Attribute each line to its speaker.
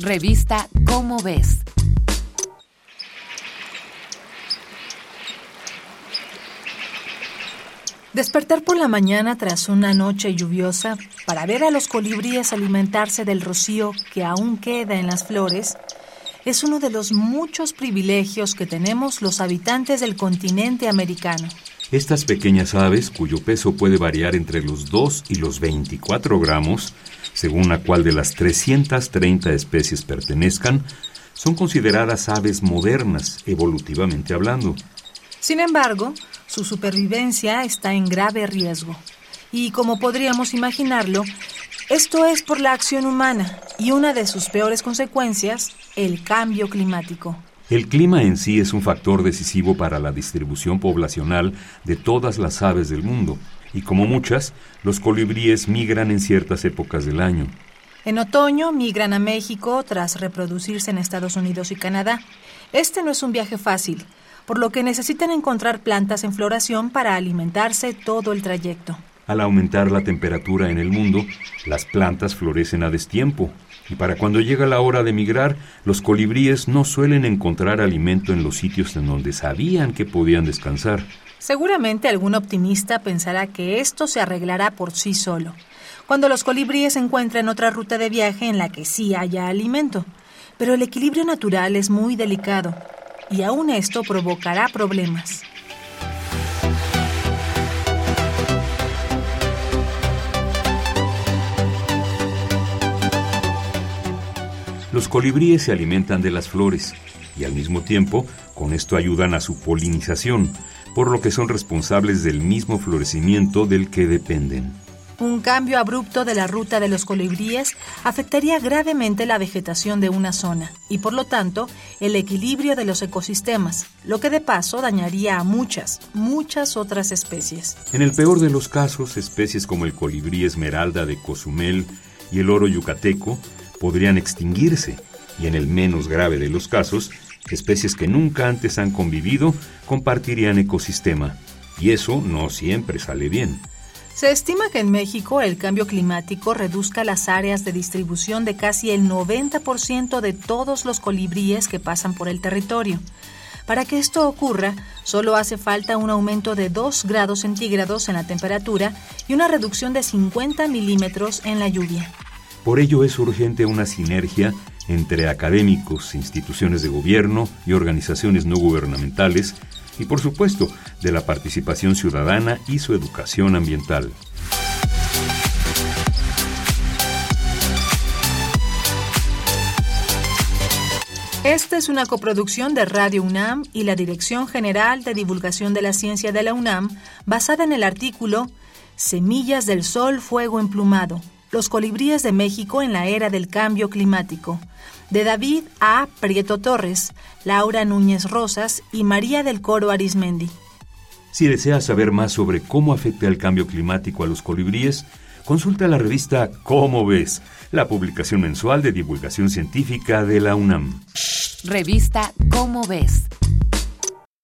Speaker 1: Revista Cómo ves.
Speaker 2: Despertar por la mañana tras una noche lluviosa para ver a los colibríes alimentarse del rocío que aún queda en las flores es uno de los muchos privilegios que tenemos los habitantes del continente americano.
Speaker 3: Estas pequeñas aves, cuyo peso puede variar entre los 2 y los 24 gramos, según a cual de las 330 especies pertenezcan, son consideradas aves modernas, evolutivamente hablando.
Speaker 2: Sin embargo, su supervivencia está en grave riesgo. Y como podríamos imaginarlo, esto es por la acción humana y una de sus peores consecuencias, el cambio climático.
Speaker 3: El clima en sí es un factor decisivo para la distribución poblacional de todas las aves del mundo, y como muchas, los colibríes migran en ciertas épocas del año.
Speaker 2: En otoño migran a México tras reproducirse en Estados Unidos y Canadá. Este no es un viaje fácil, por lo que necesitan encontrar plantas en floración para alimentarse todo el trayecto.
Speaker 3: Al aumentar la temperatura en el mundo, las plantas florecen a destiempo, y para cuando llega la hora de migrar, los colibríes no suelen encontrar alimento en los sitios en donde sabían que podían descansar.
Speaker 2: Seguramente algún optimista pensará que esto se arreglará por sí solo, cuando los colibríes encuentren otra ruta de viaje en la que sí haya alimento. Pero el equilibrio natural es muy delicado y aún esto provocará problemas.
Speaker 3: Los colibríes se alimentan de las flores y al mismo tiempo con esto ayudan a su polinización, por lo que son responsables del mismo florecimiento del que dependen.
Speaker 2: Un cambio abrupto de la ruta de los colibríes afectaría gravemente la vegetación de una zona y por lo tanto el equilibrio de los ecosistemas, lo que de paso dañaría a muchas, muchas otras especies.
Speaker 3: En el peor de los casos, especies como el colibrí esmeralda de Cozumel y el oro yucateco podrían extinguirse y en el menos grave de los casos, especies que nunca antes han convivido compartirían ecosistema. Y eso no siempre sale bien.
Speaker 2: Se estima que en México el cambio climático reduzca las áreas de distribución de casi el 90% de todos los colibríes que pasan por el territorio. Para que esto ocurra, solo hace falta un aumento de 2 grados centígrados en la temperatura y una reducción de 50 milímetros en la lluvia.
Speaker 3: Por ello es urgente una sinergia entre académicos, instituciones de gobierno y organizaciones no gubernamentales y por supuesto de la participación ciudadana y su educación ambiental.
Speaker 2: Esta es una coproducción de Radio UNAM y la Dirección General de Divulgación de la Ciencia de la UNAM, basada en el artículo Semillas del Sol, Fuego Emplumado, los colibríes de México en la era del cambio climático, de David A. Prieto Torres, Laura Núñez Rosas y María del Coro Arismendi.
Speaker 3: Si deseas saber más sobre cómo afecta el cambio climático a los colibríes, consulta la revista Cómo ves, la publicación mensual de divulgación científica de la UNAM.
Speaker 1: Revista Cómo ves.